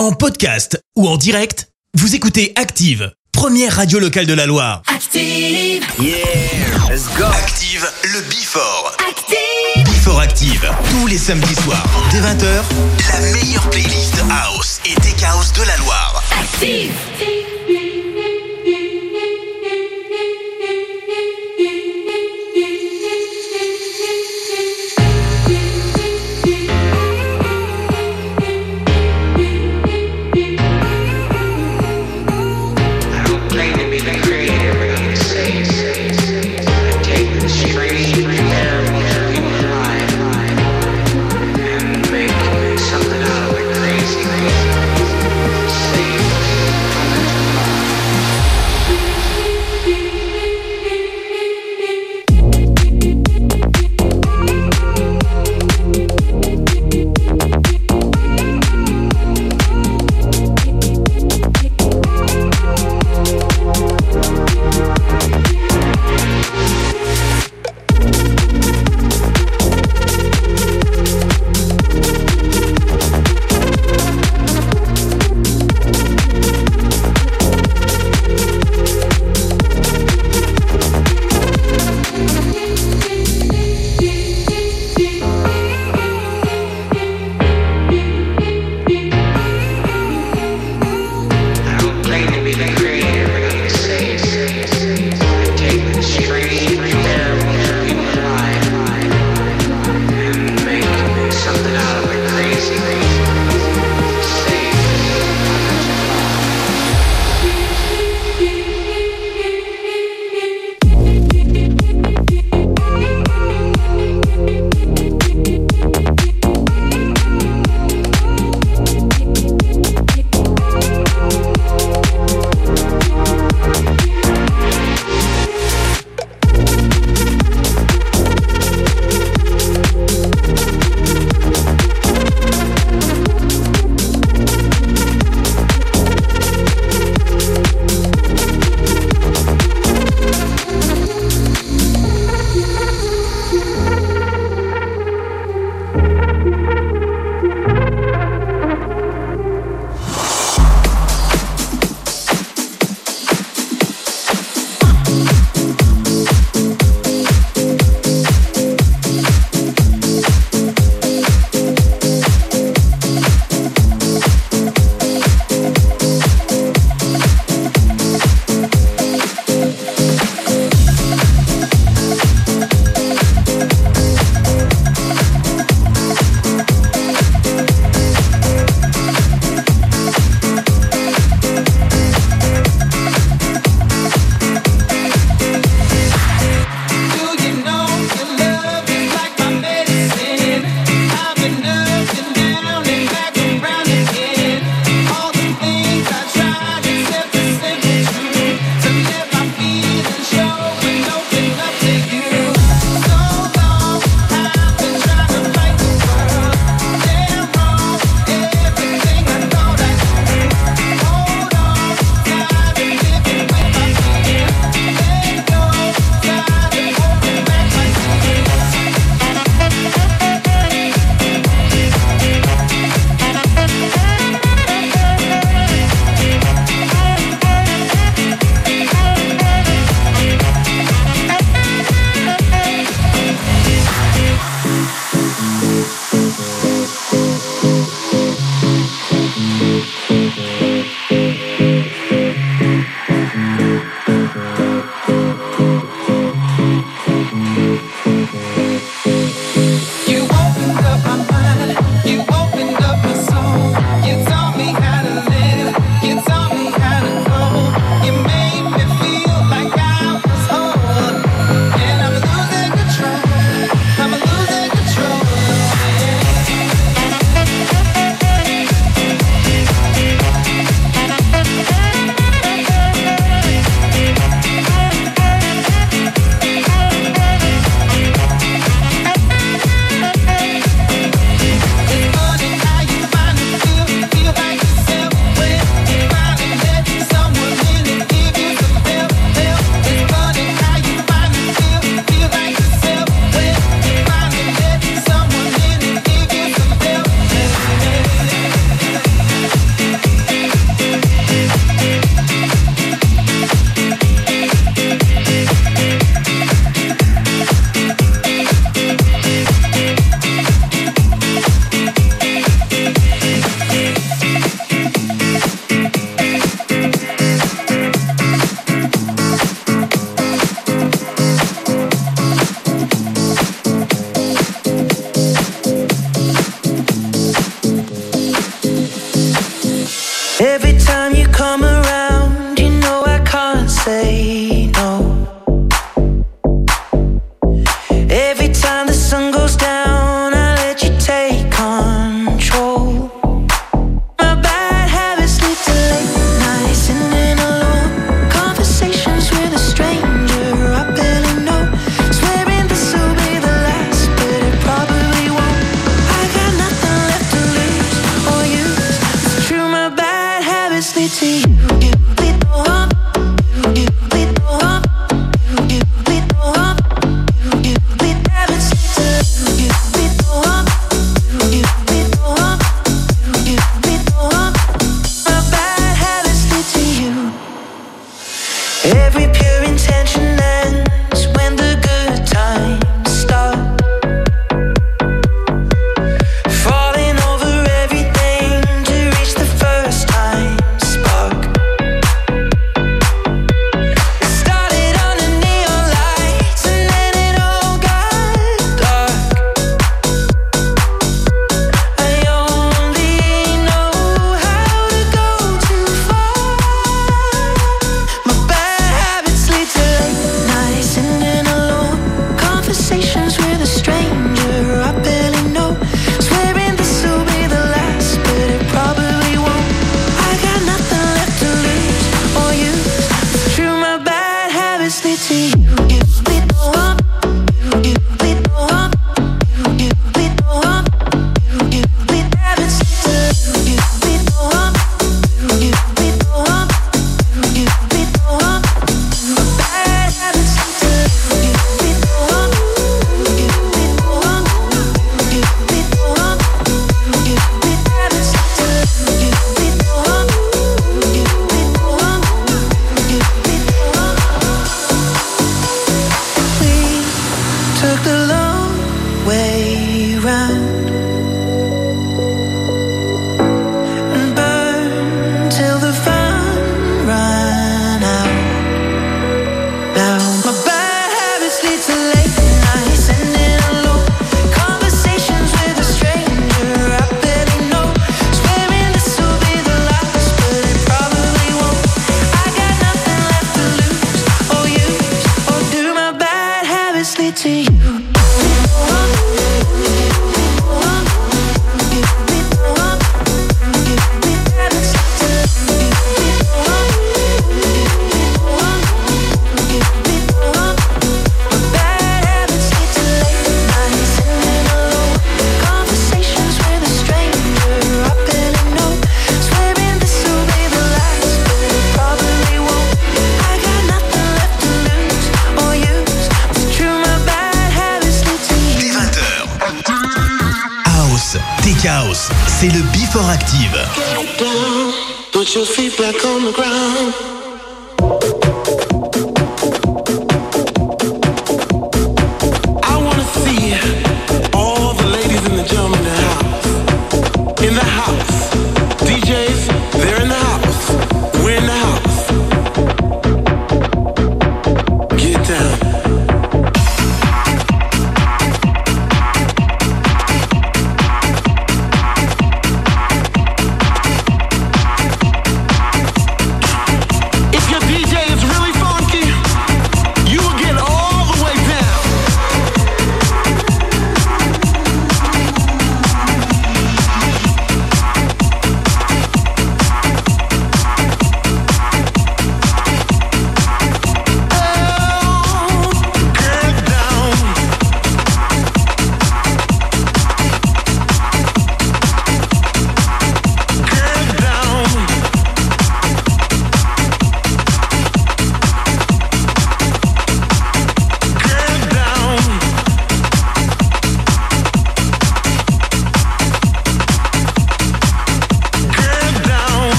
En podcast ou en direct, vous écoutez Active, première radio locale de la Loire. Active, Yeah, let's go. Active, le Before. active. Before Active, tous les samedis soirs, dès 20h, la meilleure playlist House et Tech House de la Loire. Active.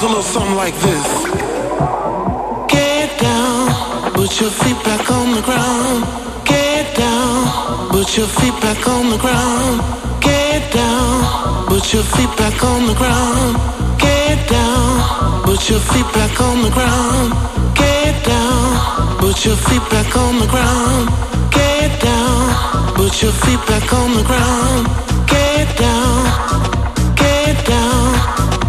goes a little something like this. Get down, put your feet back on the ground. Get down, put your feet back on the ground. Get down, put your feet back on the ground. Get down, put your feet back on the ground. Get down, put your feet back on the ground. Get down, put your feet back on the ground. Get down, get down.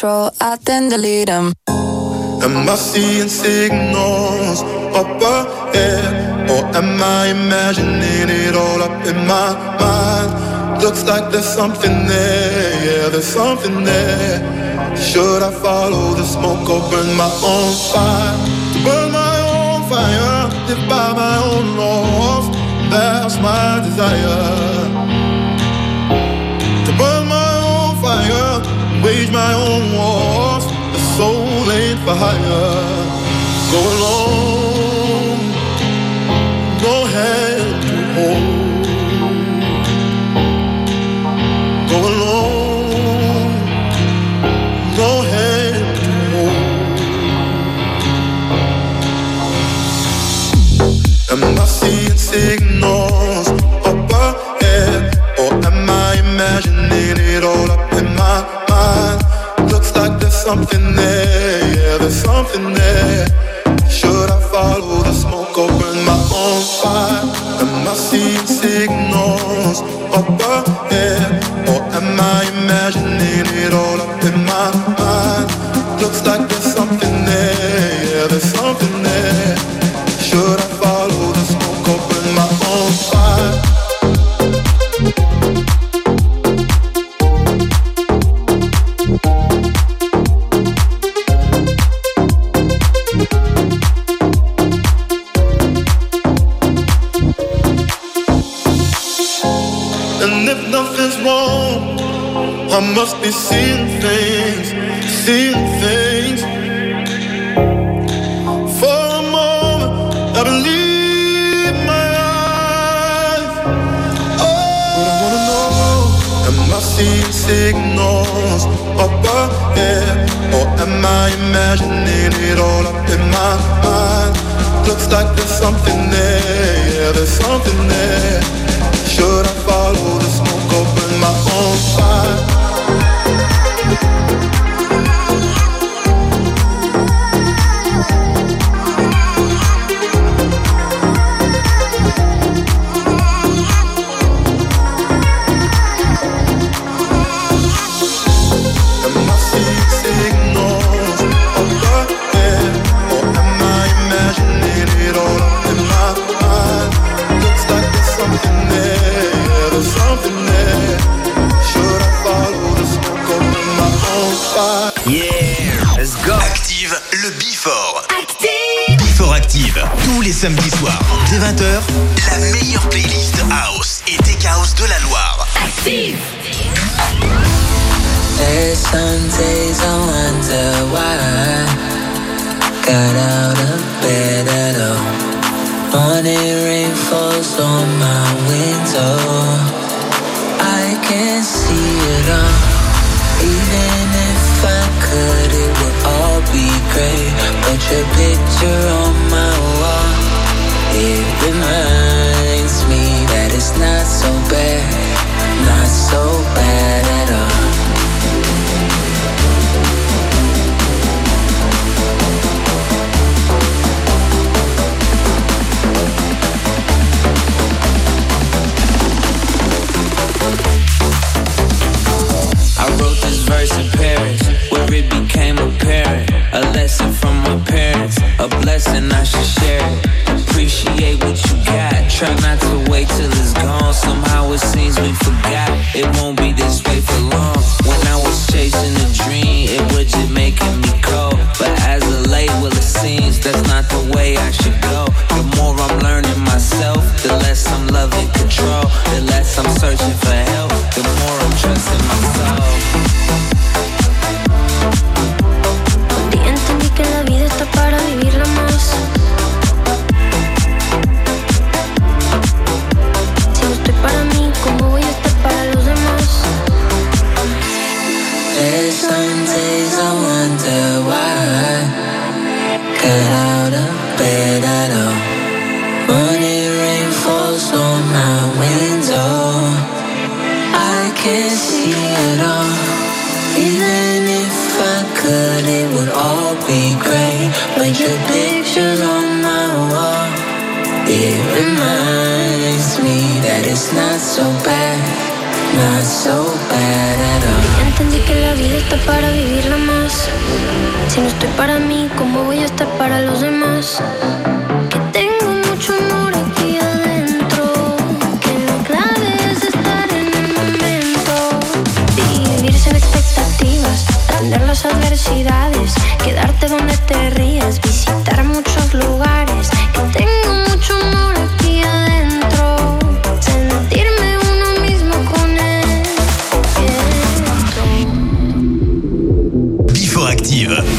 control, I then delete them. Am I seeing signals up ahead? Eh? Or am I imagining it all up in my mind? Looks like there's something there, yeah, there's something there. Should I follow the smoke or burn my own fire? Burn my own fire, live by my own laws. That's my desire. To burn my own fire, wage my own higher. Go alone, no hand to hold. Go alone, no hand to hold. Am I seeing signals up ahead, or am I imagining it all up in my mind? Looks like there's something there something there. Should I follow the smoke or burn my own fire? Am I seeing?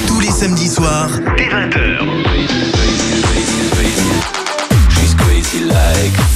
Tous les samedis soirs, dès 20h. She's crazy like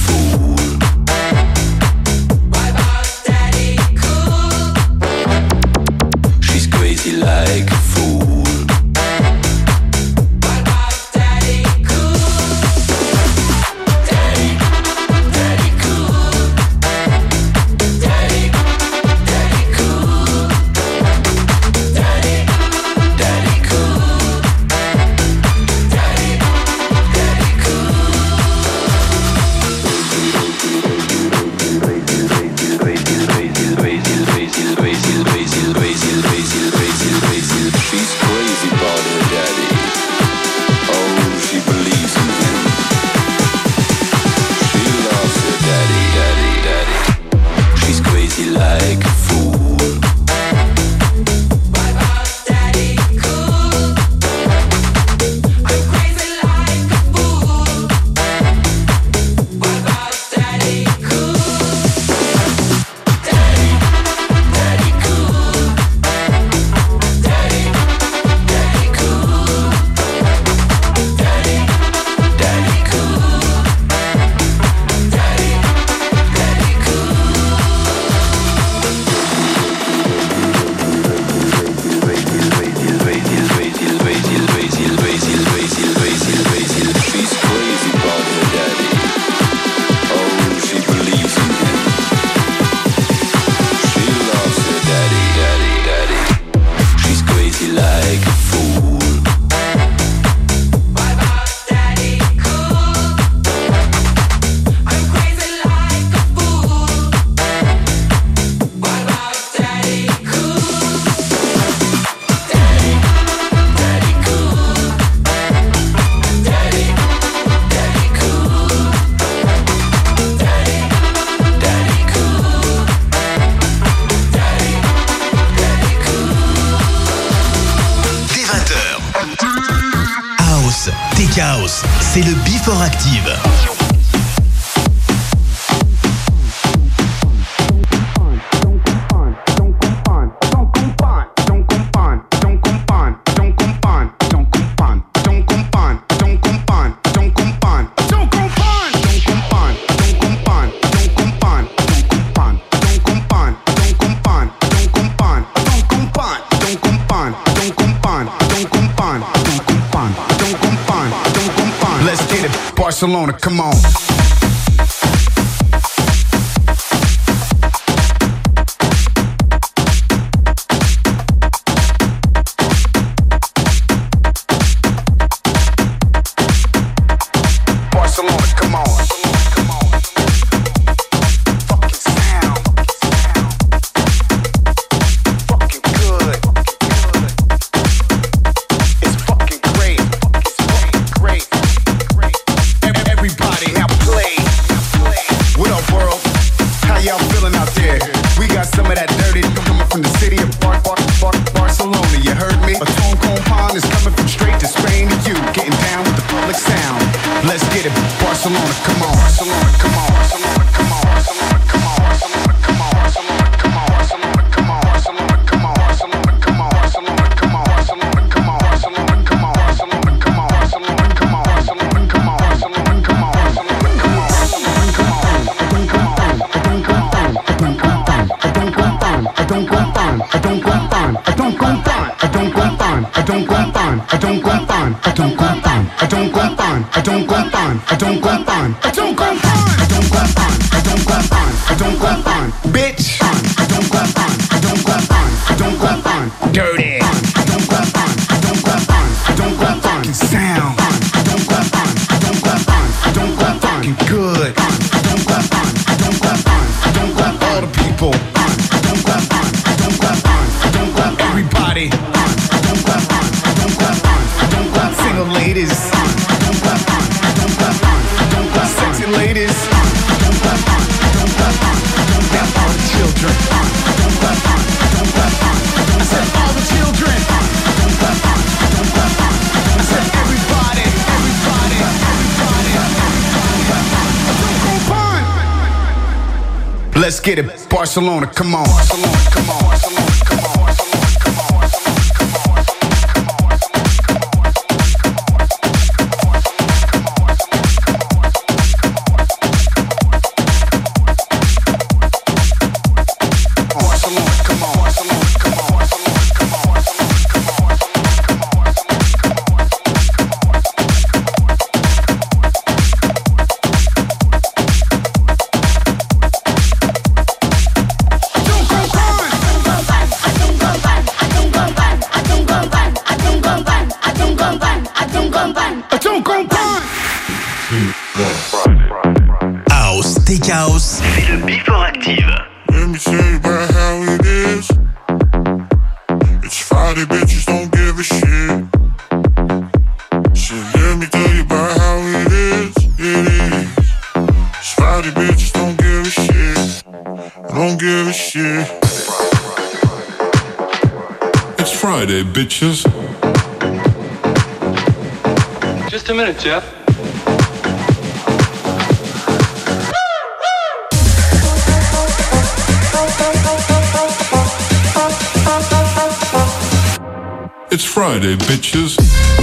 Barcelona. House, Let me tell you about how it is. It's Friday, bitches don't give a shit. don't give a shit. It's Friday, bitches. Just a minute, Jeff. Friday, bitches.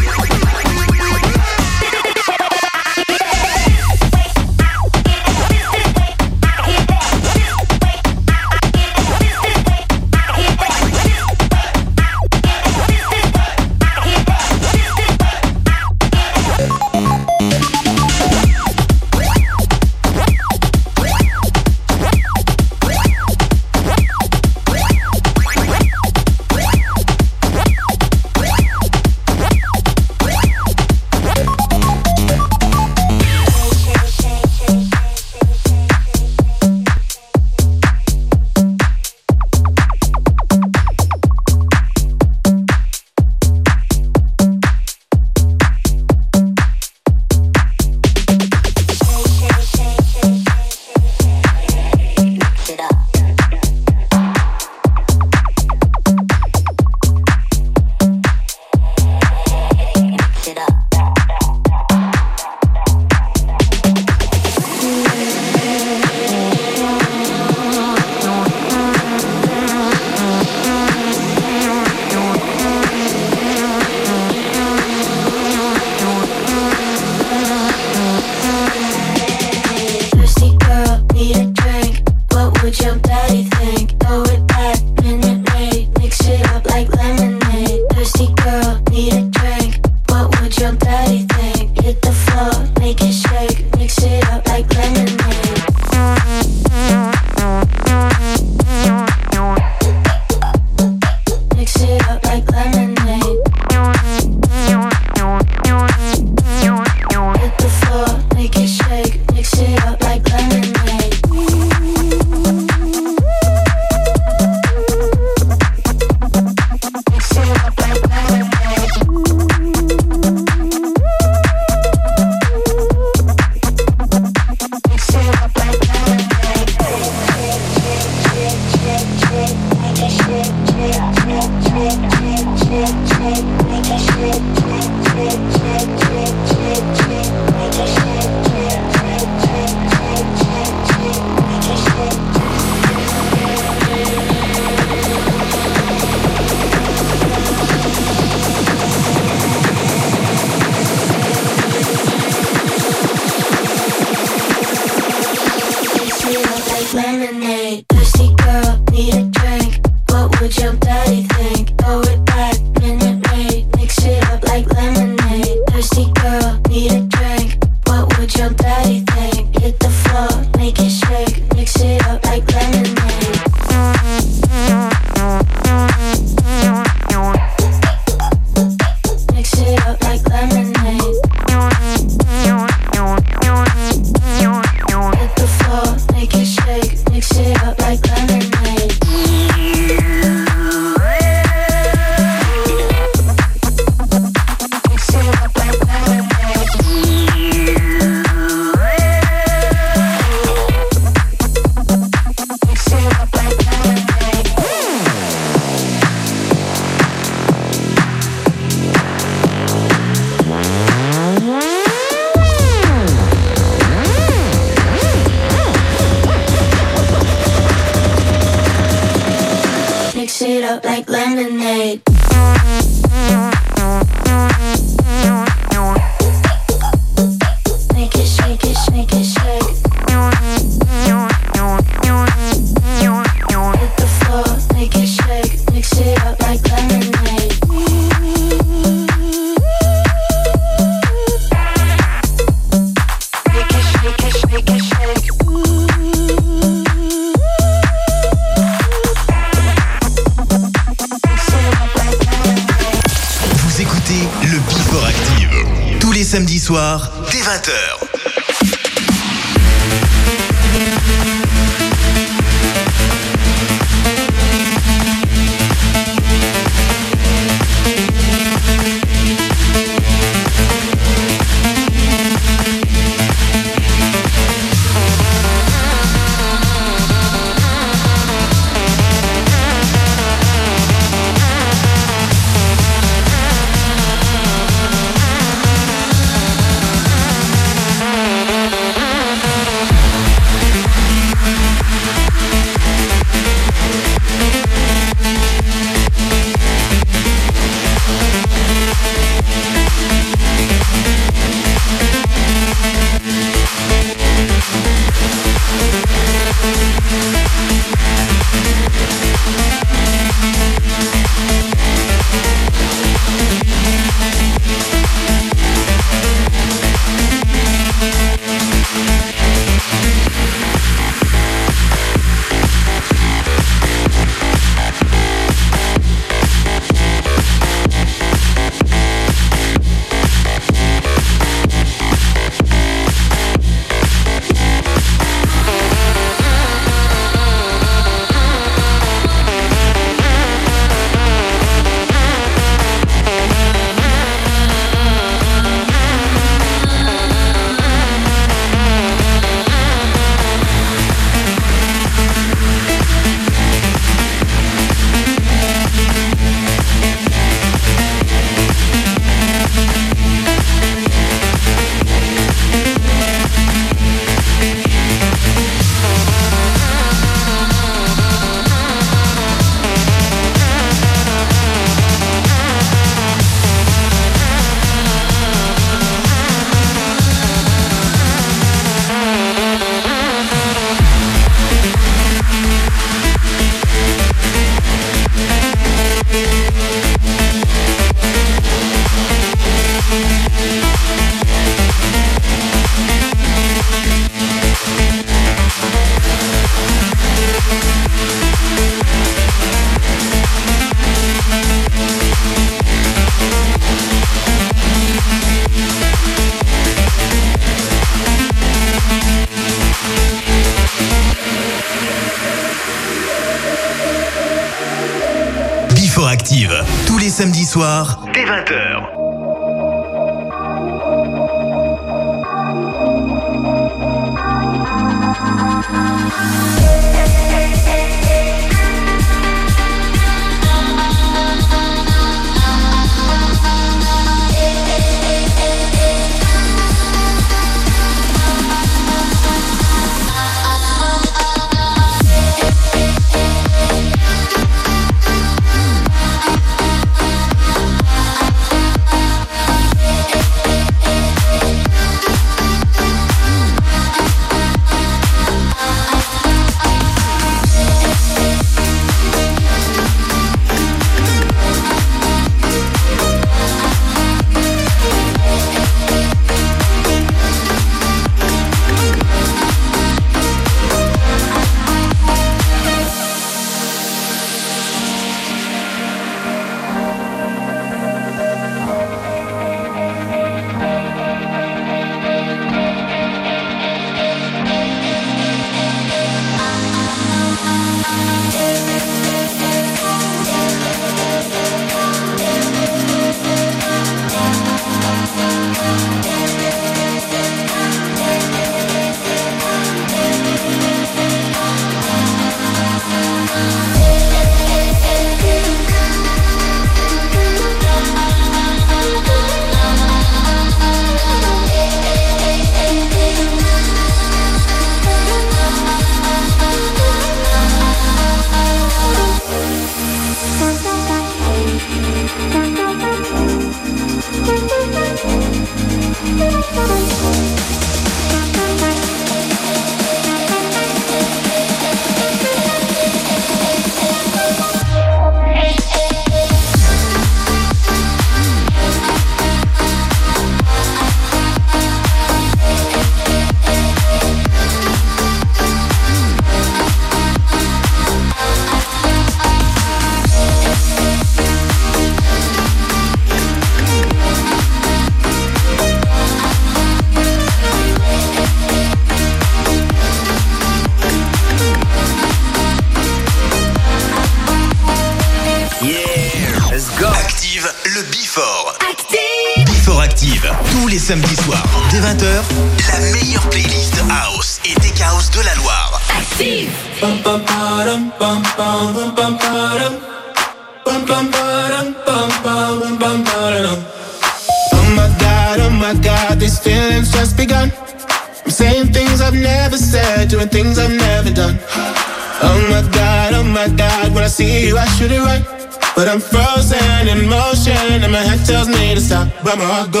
Tells me to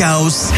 chaos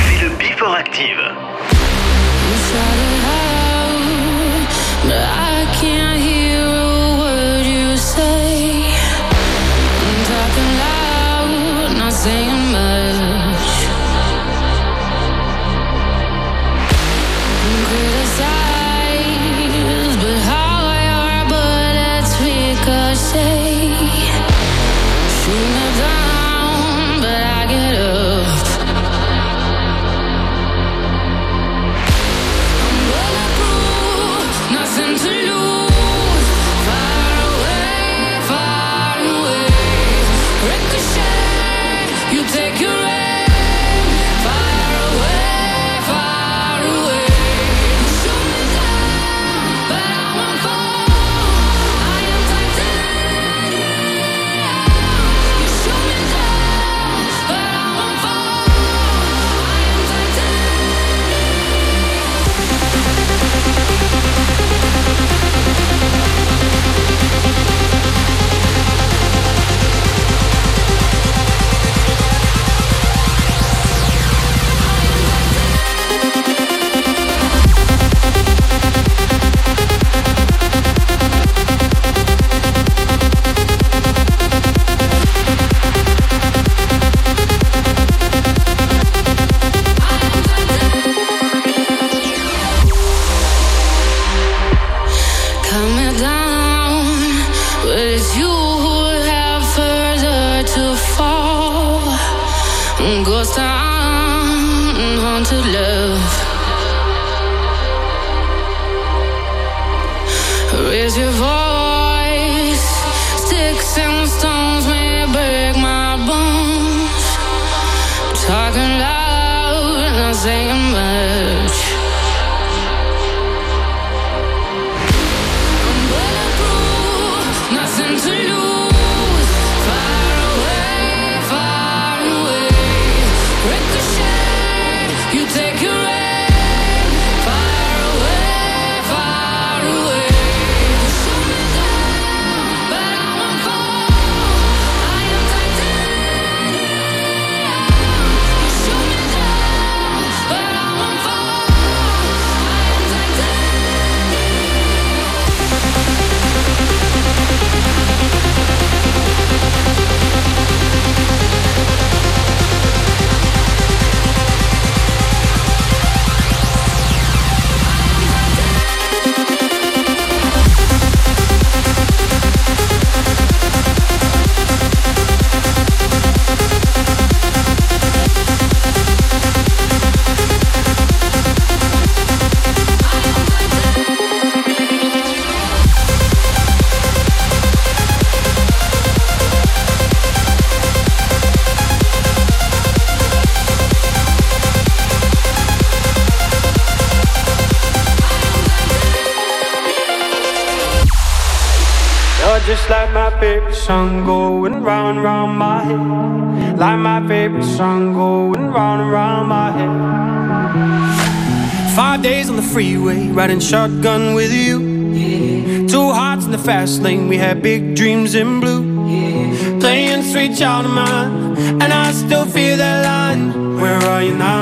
riding shotgun with you. Yeah. Two hearts in the fast lane, we had big dreams in blue. Yeah. Playing sweet child of mine, and I still feel that line. Where are you now?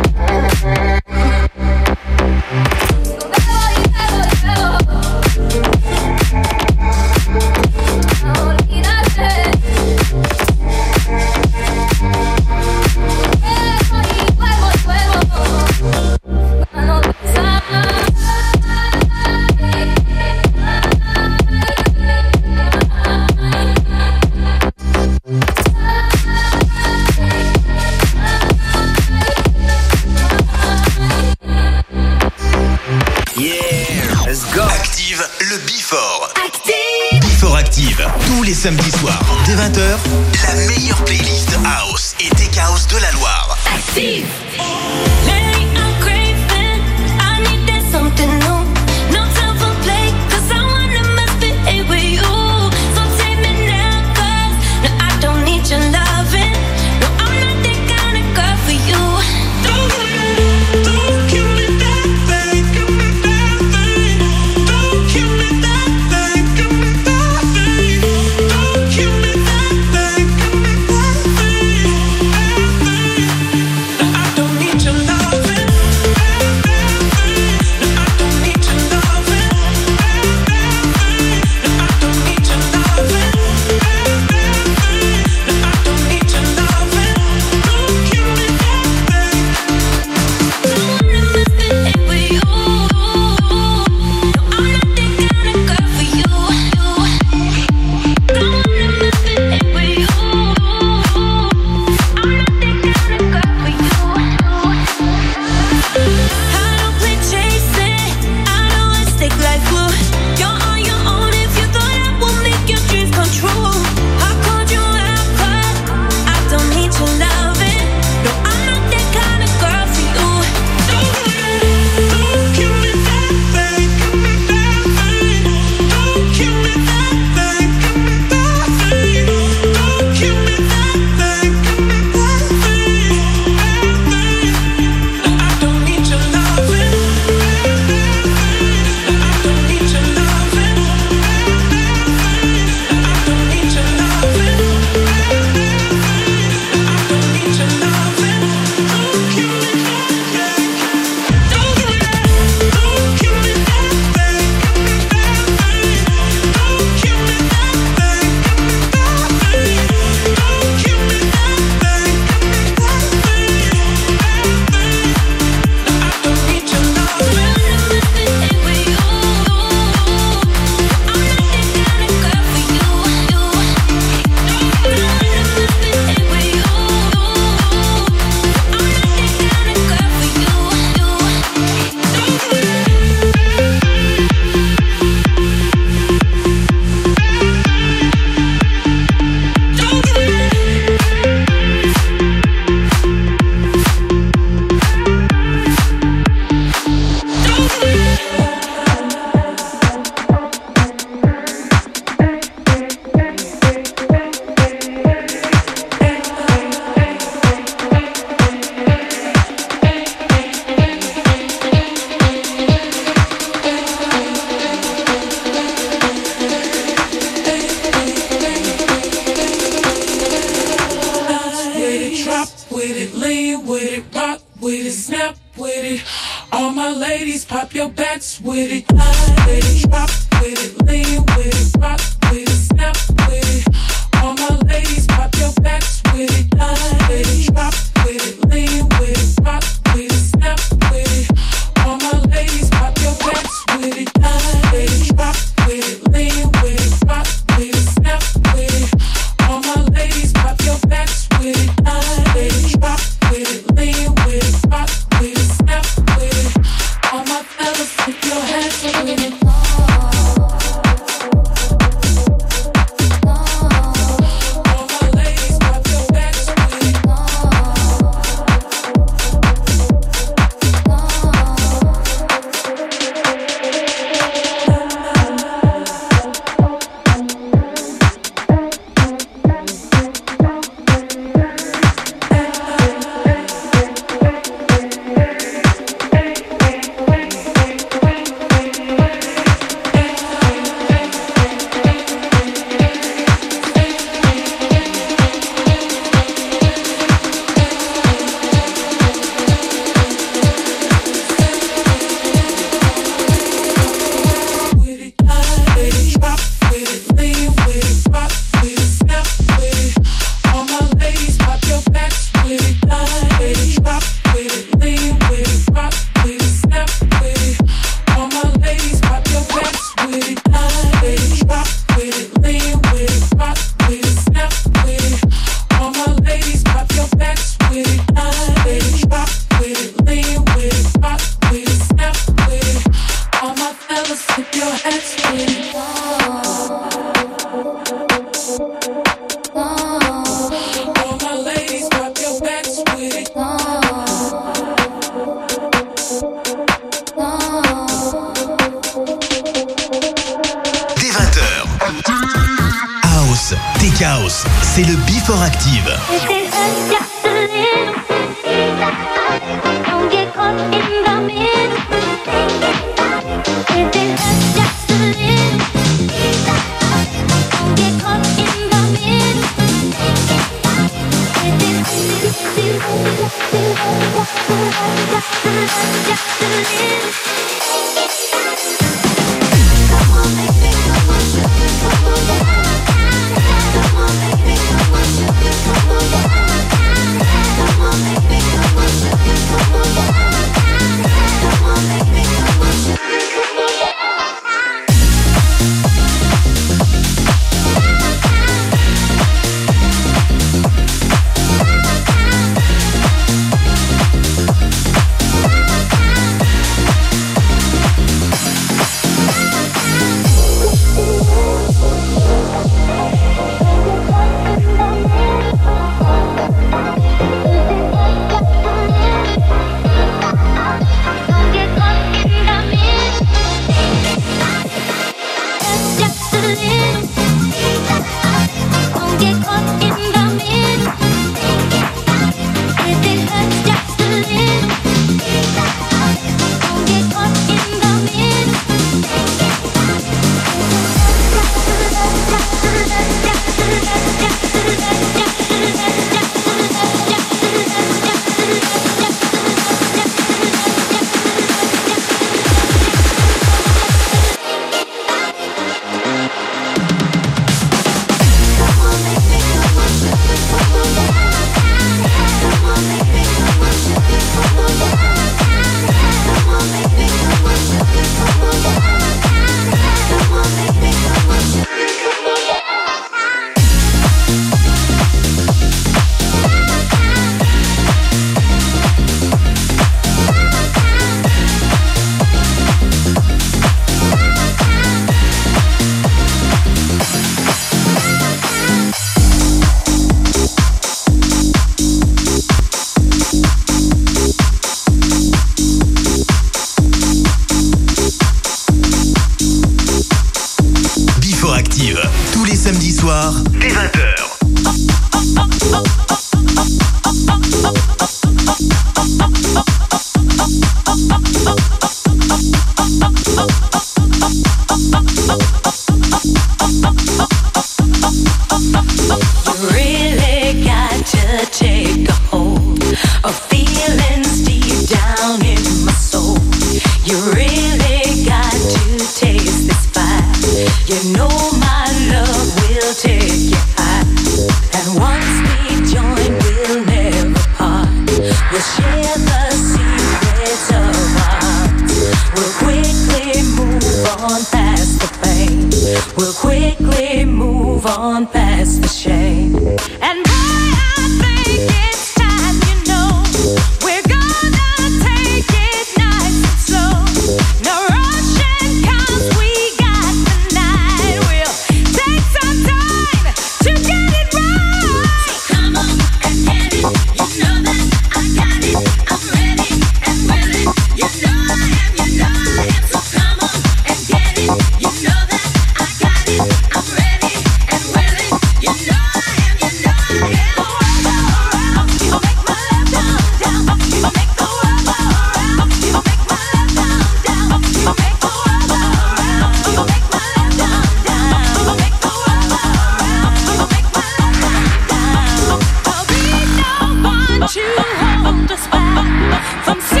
from home, from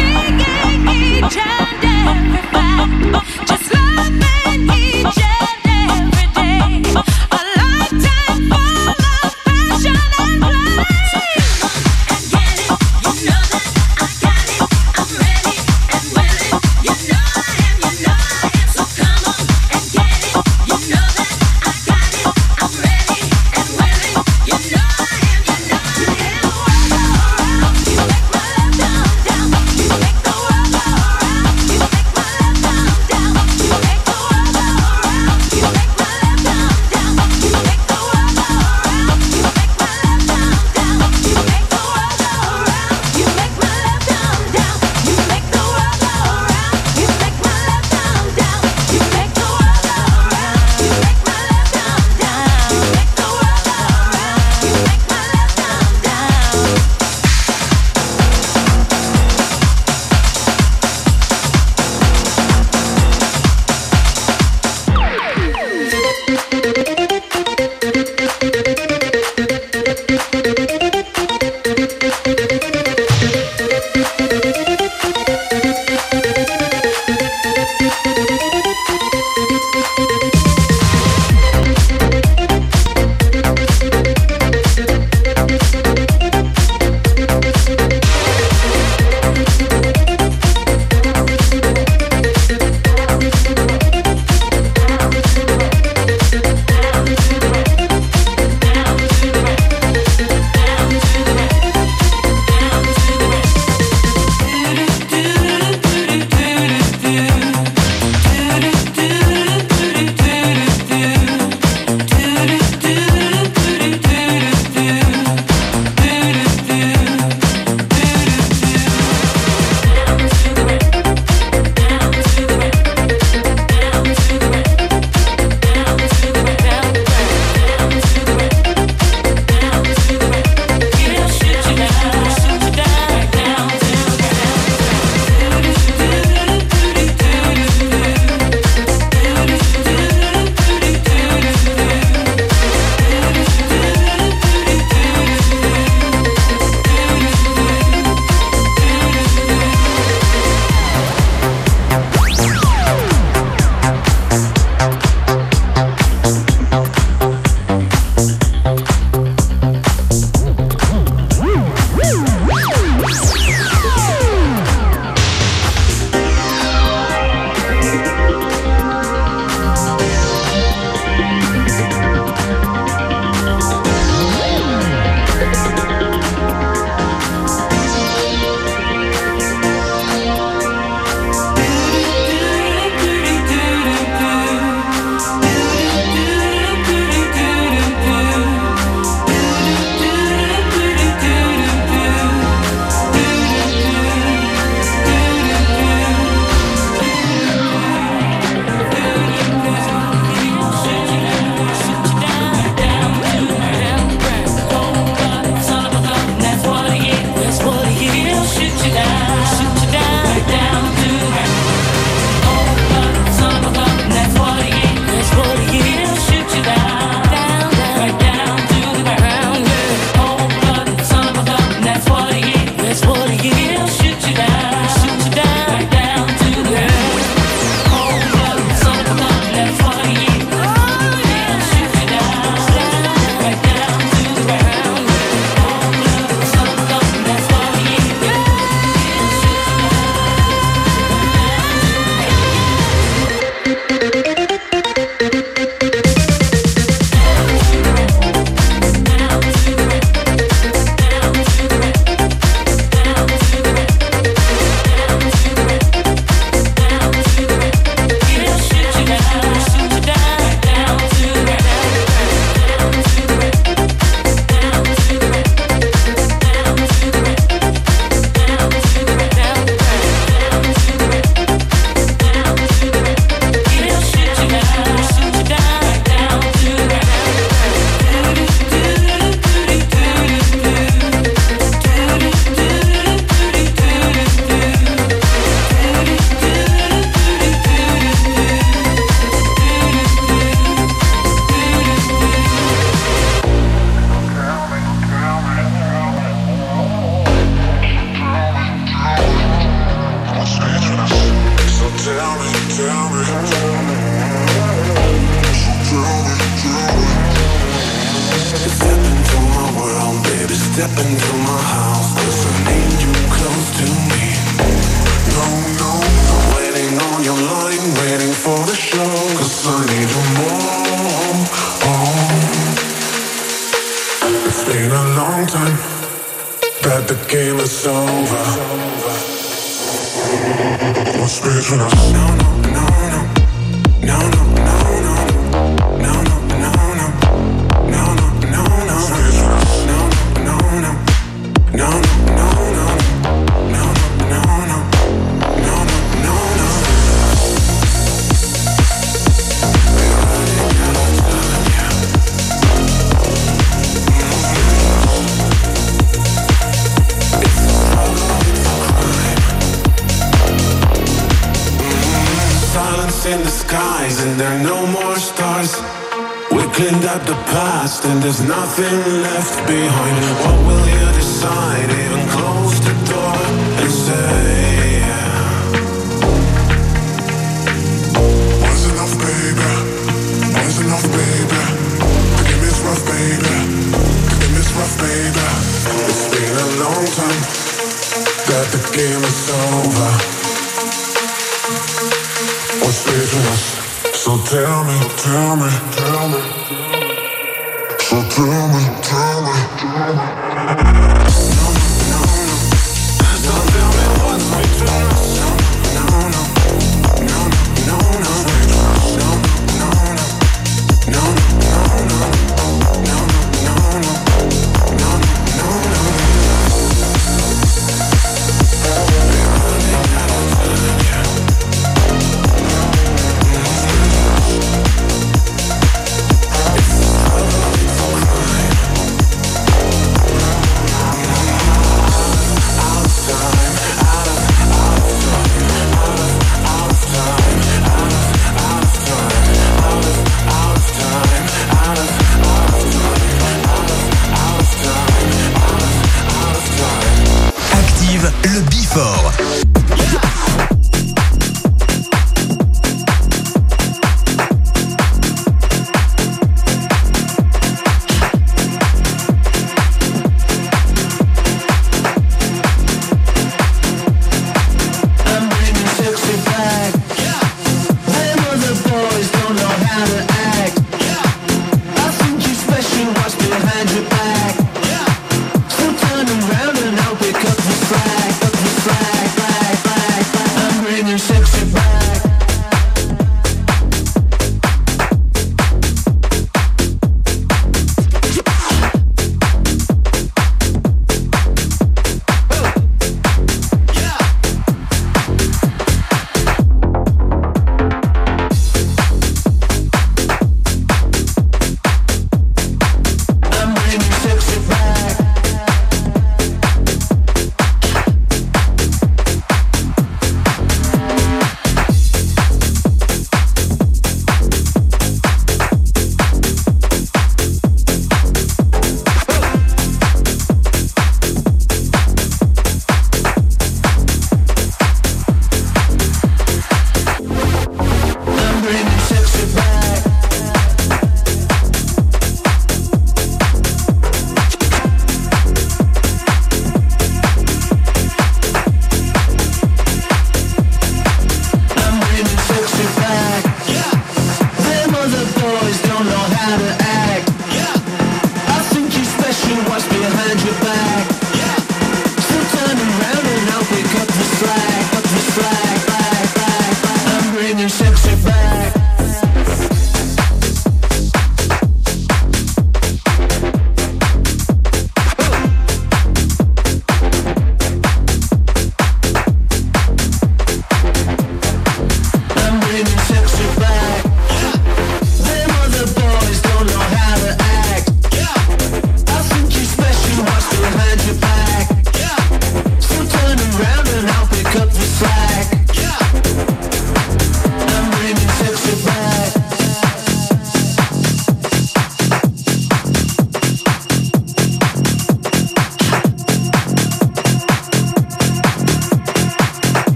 there's nothing left behind.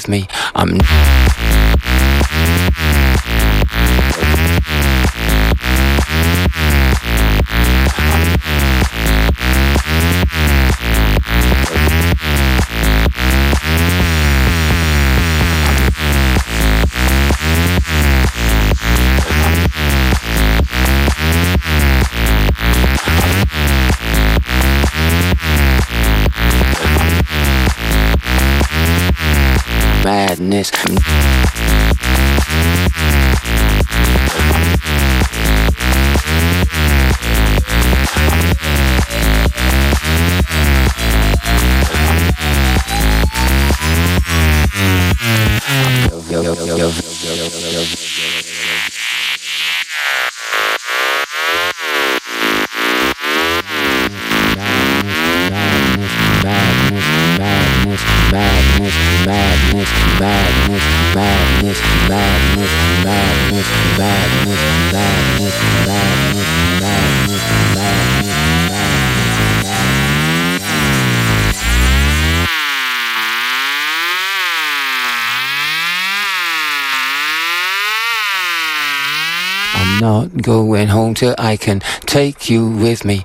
With me. I'm take you with me.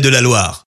De la Loire.